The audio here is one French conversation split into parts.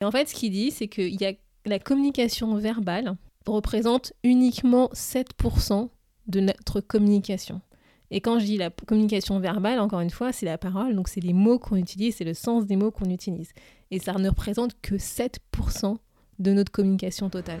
Et en fait, ce qu'il dit, c'est que la communication verbale représente uniquement 7% de notre communication. Et quand je dis la communication verbale, encore une fois, c'est la parole, donc c'est les mots qu'on utilise, c'est le sens des mots qu'on utilise. Et ça ne représente que 7% de notre communication totale.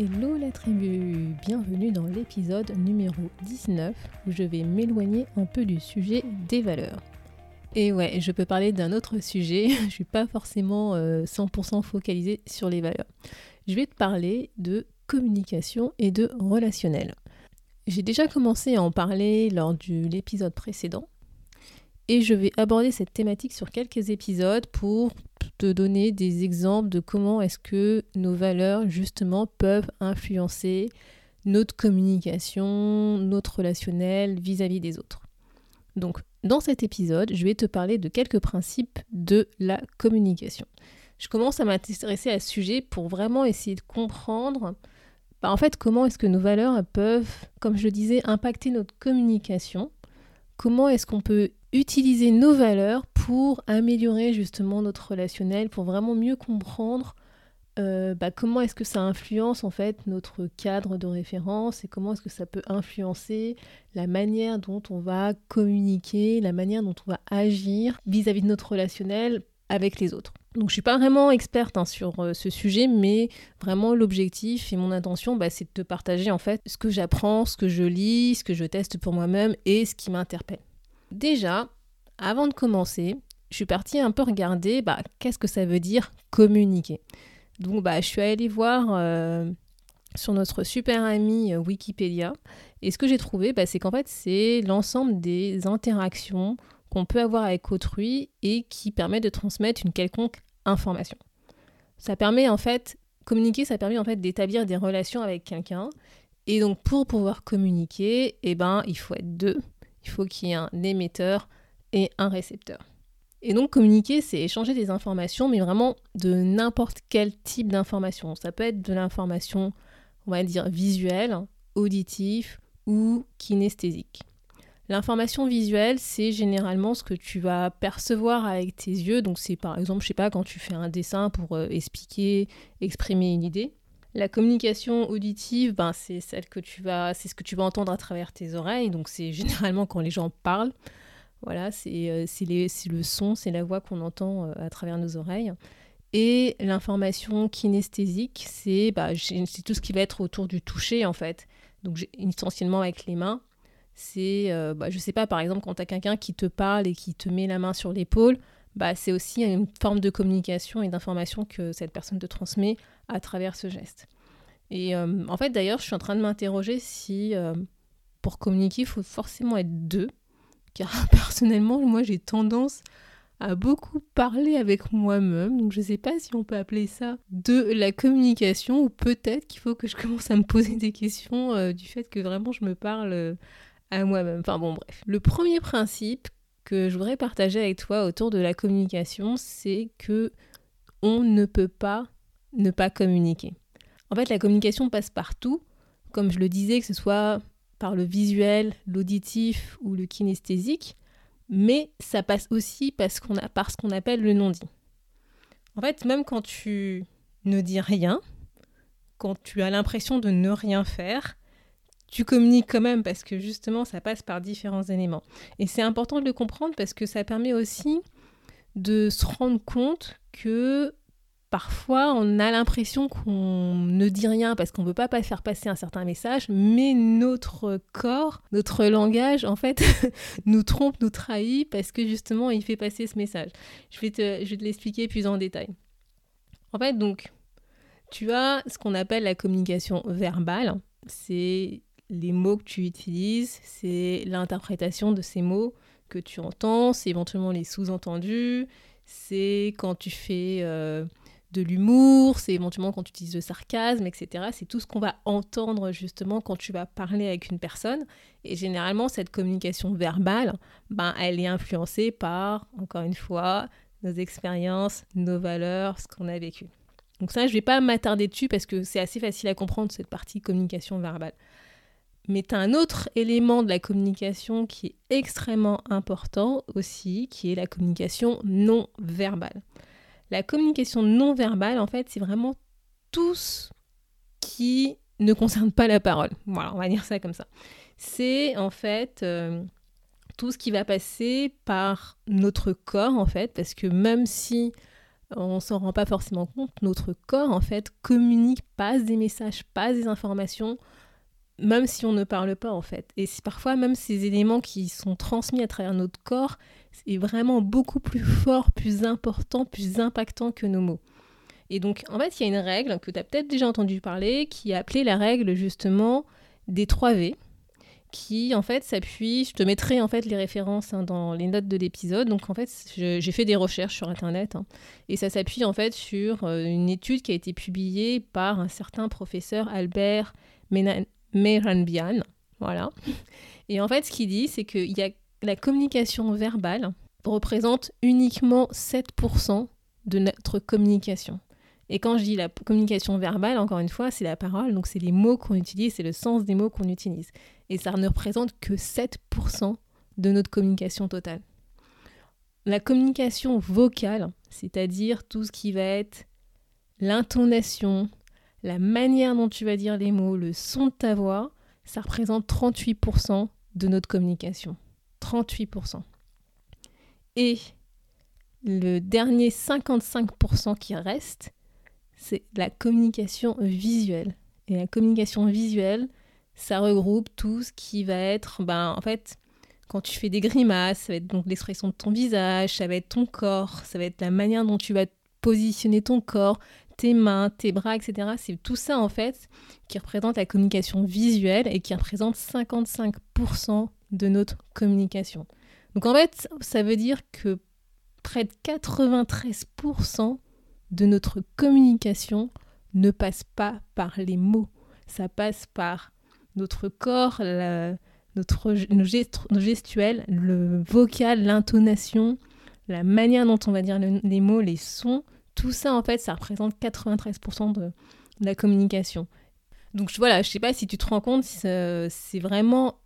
Hello la tribu, bienvenue dans l'épisode numéro 19 où je vais m'éloigner un peu du sujet des valeurs. Et ouais, je peux parler d'un autre sujet, je suis pas forcément 100% euh, focalisée sur les valeurs. Je vais te parler de communication et de relationnel. J'ai déjà commencé à en parler lors de l'épisode précédent et je vais aborder cette thématique sur quelques épisodes pour te donner des exemples de comment est-ce que nos valeurs justement peuvent influencer notre communication, notre relationnel vis-à-vis des autres. Donc dans cet épisode, je vais te parler de quelques principes de la communication. Je commence à m'intéresser à ce sujet pour vraiment essayer de comprendre bah, en fait comment est-ce que nos valeurs peuvent, comme je le disais, impacter notre communication. Comment est-ce qu'on peut utiliser nos valeurs pour améliorer justement notre relationnel, pour vraiment mieux comprendre euh, bah, comment est-ce que ça influence en fait notre cadre de référence et comment est-ce que ça peut influencer la manière dont on va communiquer, la manière dont on va agir vis-à-vis de notre relationnel avec les autres. Donc je suis pas vraiment experte hein, sur euh, ce sujet, mais vraiment l'objectif et mon intention, bah, c'est de partager en fait ce que j'apprends, ce que je lis, ce que je teste pour moi-même et ce qui m'interpelle. Déjà, avant de commencer, je suis partie un peu regarder bah, qu'est-ce que ça veut dire communiquer. Donc bah, je suis allée voir euh, sur notre super ami euh, Wikipédia. Et ce que j'ai trouvé, bah, c'est qu'en fait, c'est l'ensemble des interactions qu'on peut avoir avec autrui et qui permet de transmettre une quelconque information. Ça permet en fait, communiquer, ça permet en fait d'établir des relations avec quelqu'un. Et donc pour pouvoir communiquer, eh ben, il faut être deux il faut qu'il y ait un émetteur et un récepteur. Et donc communiquer, c'est échanger des informations, mais vraiment de n'importe quel type d'information. Ça peut être de l'information, on va dire, visuelle, auditive ou kinesthésique. L'information visuelle, c'est généralement ce que tu vas percevoir avec tes yeux. Donc c'est par exemple, je sais pas, quand tu fais un dessin pour euh, expliquer, exprimer une idée. La communication auditive, ben, c'est celle que tu vas, c'est ce que tu vas entendre à travers tes oreilles. Donc c'est généralement quand les gens parlent. Voilà, c'est euh, le son, c'est la voix qu'on entend euh, à travers nos oreilles. Et l'information kinesthésique, c'est bah, tout ce qui va être autour du toucher en fait. Donc essentiellement avec les mains. C'est, euh, bah, je sais pas, par exemple, quand tu as quelqu'un qui te parle et qui te met la main sur l'épaule, bah, c'est aussi une forme de communication et d'information que cette personne te transmet à travers ce geste. Et euh, en fait, d'ailleurs, je suis en train de m'interroger si pour communiquer, il faut forcément être deux. Car personnellement, moi, j'ai tendance à beaucoup parler avec moi-même. Donc, je ne sais pas si on peut appeler ça de la communication ou peut-être qu'il faut que je commence à me poser des questions euh, du fait que vraiment je me parle à moi-même. Enfin, bon, bref. Le premier principe que je voudrais partager avec toi autour de la communication, c'est que on ne peut pas ne pas communiquer. En fait, la communication passe partout, comme je le disais, que ce soit par le visuel, l'auditif ou le kinesthésique, mais ça passe aussi parce qu'on par ce qu'on appelle le non-dit. En fait, même quand tu ne dis rien, quand tu as l'impression de ne rien faire, tu communiques quand même parce que justement ça passe par différents éléments. Et c'est important de le comprendre parce que ça permet aussi de se rendre compte que parfois on a l'impression qu'on ne dit rien parce qu'on ne veut pas faire passer un certain message, mais notre corps, notre langage en fait nous trompe, nous trahit parce que justement il fait passer ce message. Je vais te, je vais te l'expliquer plus en détail. En fait donc tu as ce qu'on appelle la communication verbale. C'est les mots que tu utilises, c'est l'interprétation de ces mots, que tu entends, c'est éventuellement les sous-entendus, c'est quand tu fais euh, de l'humour, c'est éventuellement quand tu utilises le sarcasme, etc. C'est tout ce qu'on va entendre justement quand tu vas parler avec une personne. Et généralement, cette communication verbale, ben, elle est influencée par, encore une fois, nos expériences, nos valeurs, ce qu'on a vécu. Donc ça, je ne vais pas m'attarder dessus parce que c'est assez facile à comprendre cette partie communication verbale. Mais tu as un autre élément de la communication qui est extrêmement important aussi, qui est la communication non verbale. La communication non verbale, en fait, c'est vraiment tout ce qui ne concerne pas la parole. Voilà, on va dire ça comme ça. C'est en fait euh, tout ce qui va passer par notre corps, en fait, parce que même si on s'en rend pas forcément compte, notre corps, en fait, communique, passe des messages, passe des informations, même si on ne parle pas, en fait. Et parfois, même ces éléments qui sont transmis à travers notre corps, est vraiment beaucoup plus fort, plus important, plus impactant que nos mots. Et donc, en fait, il y a une règle que tu as peut-être déjà entendu parler, qui est appelée la règle justement des 3 V, qui en fait s'appuie, je te mettrai en fait les références hein, dans les notes de l'épisode, donc en fait j'ai fait des recherches sur internet, hein, et ça s'appuie en fait sur euh, une étude qui a été publiée par un certain professeur Albert Meranbian, voilà. Et en fait ce qu'il dit c'est qu'il y a la communication verbale représente uniquement 7% de notre communication. Et quand je dis la communication verbale, encore une fois, c'est la parole, donc c'est les mots qu'on utilise, c'est le sens des mots qu'on utilise. Et ça ne représente que 7% de notre communication totale. La communication vocale, c'est-à-dire tout ce qui va être l'intonation, la manière dont tu vas dire les mots, le son de ta voix, ça représente 38% de notre communication. 38%. Et le dernier 55% qui reste, c'est la communication visuelle. Et la communication visuelle, ça regroupe tout ce qui va être, ben, en fait, quand tu fais des grimaces, ça va être donc l'expression de ton visage, ça va être ton corps, ça va être la manière dont tu vas positionner ton corps, tes mains, tes bras, etc. C'est tout ça, en fait, qui représente la communication visuelle et qui représente 55% de notre communication. Donc en fait, ça veut dire que près de 93% de notre communication ne passe pas par les mots. Ça passe par notre corps, notre, nos, gestuels, le vocal, l'intonation, la manière dont on va dire les mots, les sons. Tout ça, en fait, ça représente 93% de, la communication. Donc voilà, je sais pas si tu te rends compte, c'est vraiment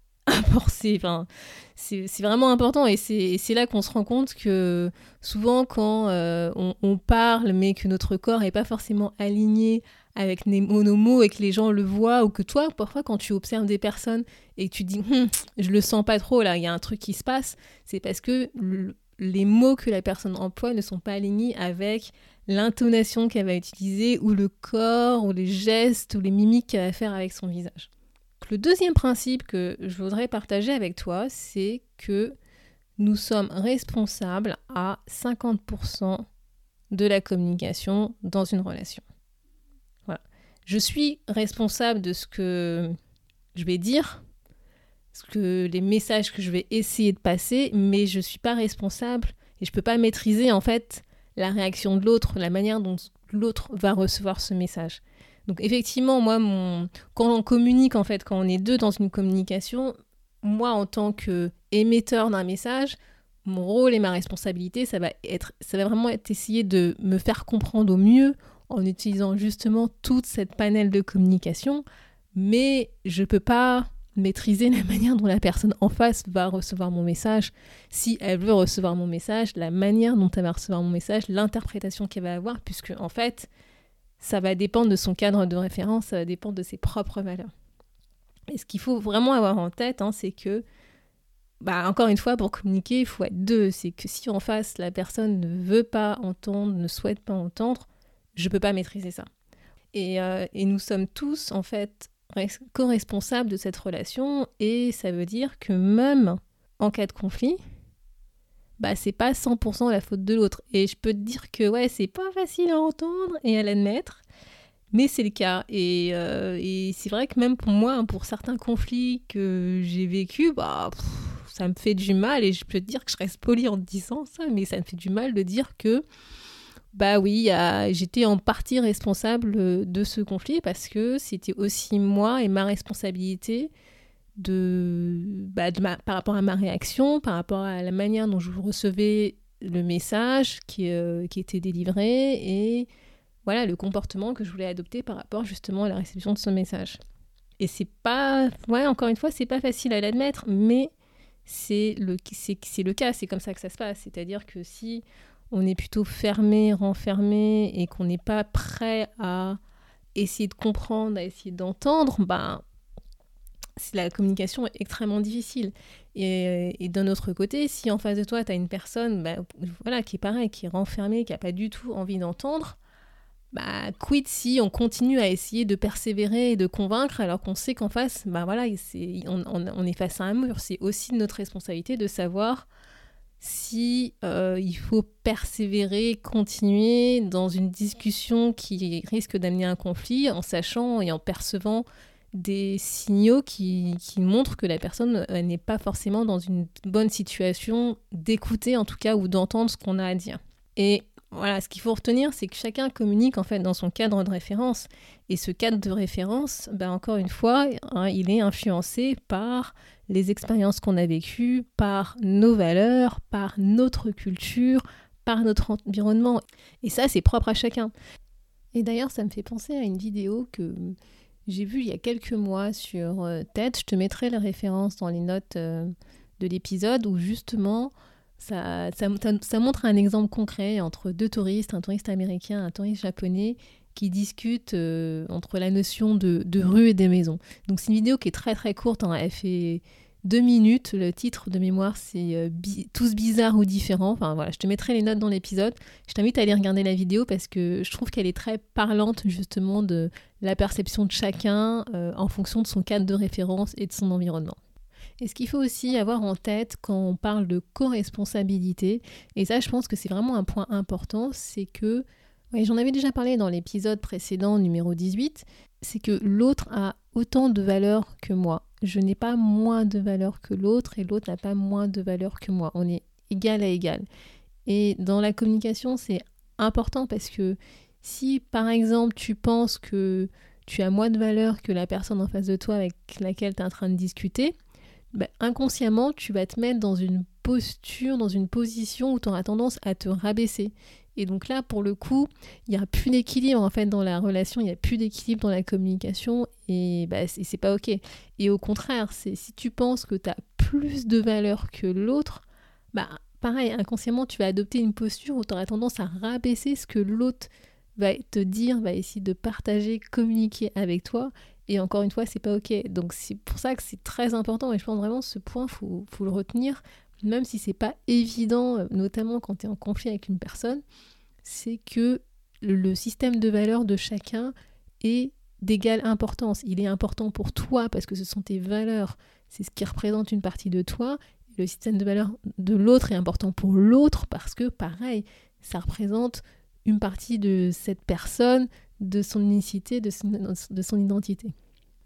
C'est vraiment important et c'est là qu'on se rend compte que souvent quand euh, on, parle mais que notre corps n'est pas forcément aligné avec nos mots et que les gens le voient ou que toi parfois quand tu observes des personnes et que tu dis hum, je le sens pas trop là il y a un truc qui se passe c'est parce que les mots que la personne emploie ne sont pas alignés avec l'intonation qu'elle va utiliser ou le corps ou les gestes ou les mimiques qu'elle va faire avec son visage. Le deuxième principe que je voudrais partager avec toi, c'est que nous sommes responsables à 50% de la communication dans une relation. Je suis responsable de ce que je vais dire, ce que les messages que je vais essayer de passer, mais je ne suis pas responsable et je ne peux pas maîtriser en fait la réaction de l'autre, la manière dont l'autre va recevoir ce message. Donc effectivement, moi, quand on communique, en fait, quand on est deux dans une communication, moi, en tant que émetteur d'un message, mon rôle et ma responsabilité, ça va, être, ça va vraiment être essayer de me faire comprendre au mieux en utilisant justement toute cette panel de communication, mais je ne peux pas maîtriser la manière dont la personne en face va recevoir mon message, si elle veut recevoir mon message, la manière dont elle va recevoir mon message, l'interprétation qu'elle va avoir, puisque en fait, ça va dépendre de son cadre de référence, ça va dépendre de ses propres valeurs. Et ce qu'il faut vraiment avoir en tête, hein, c'est que, bah, encore une fois, pour communiquer, il faut être deux. C'est que si en face, la personne ne veut pas entendre, ne souhaite pas entendre, je ne peux pas maîtriser ça. Et, euh, et, nous sommes tous, en fait, co-responsables de cette relation, et ça veut dire que même en cas de conflit, bah c'est pas 100% la faute de l'autre. Et je peux te dire que ouais, c'est pas facile à entendre et à l'admettre, mais c'est le cas. Et, euh, c'est vrai que même pour moi, pour certains conflits que j'ai vécu, bah ça me fait du mal, et je peux te dire que je reste polie en disant ça, mais ça me fait du mal de dire que, bah oui, j'étais en partie responsable de ce conflit parce que c'était aussi moi et ma responsabilité de, bah, par rapport à ma réaction, par rapport à la manière dont je recevais le message qui, euh, qui était délivré et voilà le comportement que je voulais adopter par rapport justement à la réception de ce message. Et c'est pas, ouais, encore une fois, c'est pas facile à l'admettre, mais c'est le, c'est, le cas, c'est comme ça que ça se passe. C'est-à-dire que si on est plutôt fermé, renfermé et qu'on n'est pas prêt à essayer de comprendre, à essayer d'entendre, ben, la communication est extrêmement difficile. Et, d'un autre côté, si en face de toi, tu as une personne bah, voilà, qui est pareil, qui est renfermée, qui n'a pas du tout envie d'entendre, bah, quid si on continue à essayer de persévérer et de convaincre alors qu'on sait qu'en face, bah voilà, on, on, est face à un mur. C'est aussi notre responsabilité de savoir si euh, il faut persévérer, continuer dans une discussion qui risque d'amener un conflit en sachant et en percevant des signaux qui, montrent que la personne euh, n'est pas forcément dans une bonne situation d'écouter en tout cas ou d'entendre ce qu'on a à dire. Et voilà, ce qu'il faut retenir, c'est que chacun communique en fait dans son cadre de référence. Et ce cadre de référence, ben encore une fois, hein, il est influencé par les expériences qu'on a vécues, par nos valeurs, par notre culture, par notre environnement. Et ça, c'est propre à chacun. Et d'ailleurs, ça me fait penser à une vidéo que j'ai vu il y a quelques mois sur euh, TED. Je te mettrai la référence dans les notes euh, de l'épisode où justement ça, ça, montre un exemple concret entre deux touristes, un touriste américain, un touriste japonais, qui discutent euh, entre la notion de, de, rue et des maisons. Donc c'est une vidéo qui est très très courte, hein. elle fait deux minutes. Le titre de mémoire, c'est euh, Tous bizarres ou différents. Enfin voilà, je te mettrai les notes dans l'épisode. Je t'invite à aller regarder la vidéo parce que je trouve qu'elle est très parlante justement de la perception de chacun euh, en fonction de son cadre de référence et de son environnement. Et ce qu'il faut aussi avoir en tête quand on parle de co-responsabilité, et ça je pense que c'est vraiment un point important, c'est que, j'en avais déjà parlé dans l'épisode précédent numéro 18, c'est que l'autre a autant de valeur que moi je n'ai pas moins de valeur que l'autre et l'autre n'a pas moins de valeur que moi. On est égal à égal. Et dans la communication, c'est important parce que si par exemple tu penses que tu as moins de valeur que la personne en face de toi avec laquelle tu es en train de discuter, bah, inconsciemment tu vas te mettre dans une posture, dans une position où tu auras tendance à te rabaisser. Et donc là, pour le coup, il n'y a plus d'équilibre en fait dans la relation, il n'y a plus d'équilibre dans la communication et bah, c'est pas ok. Et au contraire, c'est si tu penses que tu as plus de valeur que l'autre, bah pareil, inconsciemment, tu vas adopter une posture où tu auras tendance à rabaisser ce que l'autre va te dire, va essayer de partager, communiquer avec toi. Et encore une fois, c'est pas ok. Donc c'est pour ça que c'est très important et je pense vraiment ce point, faut, faut le retenir même si c'est pas évident, euh, notamment quand tu es en conflit avec une personne, c'est que le système de valeurs de chacun est d'égale importance. Il est important pour toi parce que ce sont tes valeurs, c'est ce qui représente une partie de toi. Le système de valeurs de l'autre est important pour l'autre parce que, pareil, ça représente une partie de cette personne, de son unicité, de son, de son identité.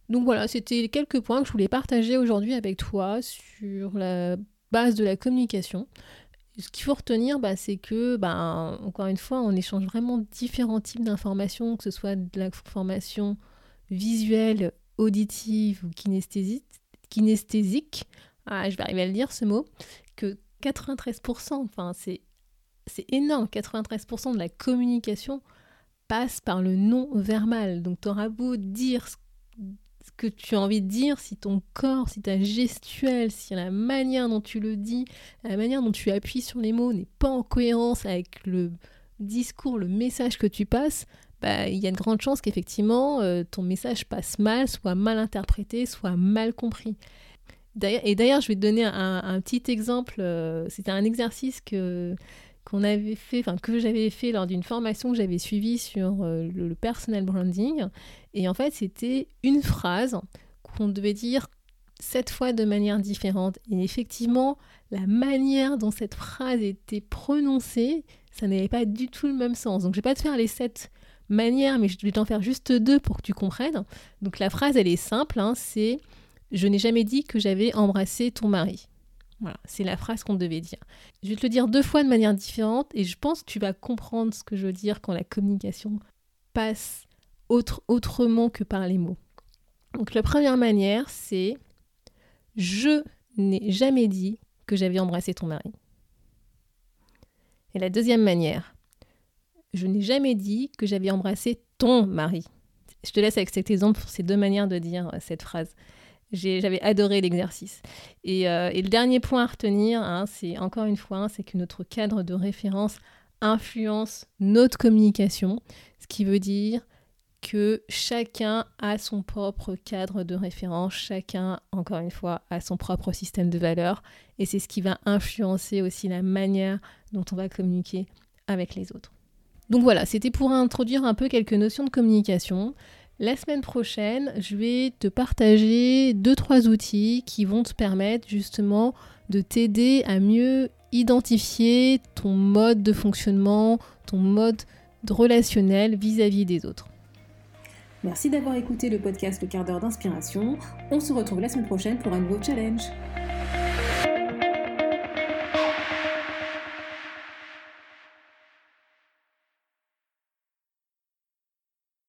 Donc voilà, c'était quelques points que je voulais partager aujourd'hui avec toi sur la base de la communication. Ce qu'il faut retenir, bah, c'est que, bah, encore une fois, on échange vraiment différents types d'informations, que ce soit de l'information visuelle, auditive ou kinesthésique. kinesthésique. Ah, je vais arriver à le dire ce mot. Que 93%, enfin, c'est, c'est énorme, 93% de la communication passe par le non-verbal. Donc, tu auras beau dire ce que tu as envie de dire, si ton corps, si ta gestuelle, si la manière dont tu le dis, la manière dont tu appuies sur les mots n'est pas en cohérence avec le discours, le message que tu passes, bah, il y a de grandes chances qu'effectivement euh, ton message passe mal, soit mal interprété, soit mal compris. Et d'ailleurs, je vais te donner un, petit exemple. Euh, c'était un exercice que qu'on avait fait, enfin que j'avais fait lors d'une formation que j'avais suivie sur euh, le, personal branding. Et en fait, c'était une phrase qu'on devait dire sept fois de manière différente. Et effectivement, la manière dont cette phrase était prononcée, ça n'avait pas du tout le même sens. Donc je vais pas te faire les sept manières, mais je vais t'en faire juste deux pour que tu comprennes. Donc la phrase, elle est simple, hein, c'est je n'ai jamais dit que j'avais embrassé ton mari. Voilà, c'est la phrase qu'on devait dire. Je vais te le dire deux fois de manière différente et je pense que tu vas comprendre ce que je veux dire quand la communication passe autre, autrement que par les mots. Donc la première manière, c'est je n'ai jamais dit que j'avais embrassé ton mari. Et la deuxième manière, je n'ai jamais dit que j'avais embrassé ton mari. Je te laisse avec cet exemple pour ces deux manières de dire euh, cette phrase. J'avais adoré l'exercice. Euh, et, le dernier point à retenir, hein, c'est encore une fois, hein, c'est que notre cadre de référence influence notre communication, ce qui veut dire que chacun a son propre cadre de référence, chacun, encore une fois, a son propre système de valeurs, et c'est ce qui va influencer aussi la manière dont on va communiquer avec les autres. Donc voilà, c'était pour introduire un peu quelques notions de communication. La semaine prochaine, je vais te partager deux trois outils qui vont te permettre justement de t'aider à mieux identifier ton mode de fonctionnement, ton mode relationnel vis-à-vis -vis des autres. Merci d'avoir écouté le podcast Le quart d'heure d'inspiration. On se retrouve la semaine prochaine pour un nouveau challenge.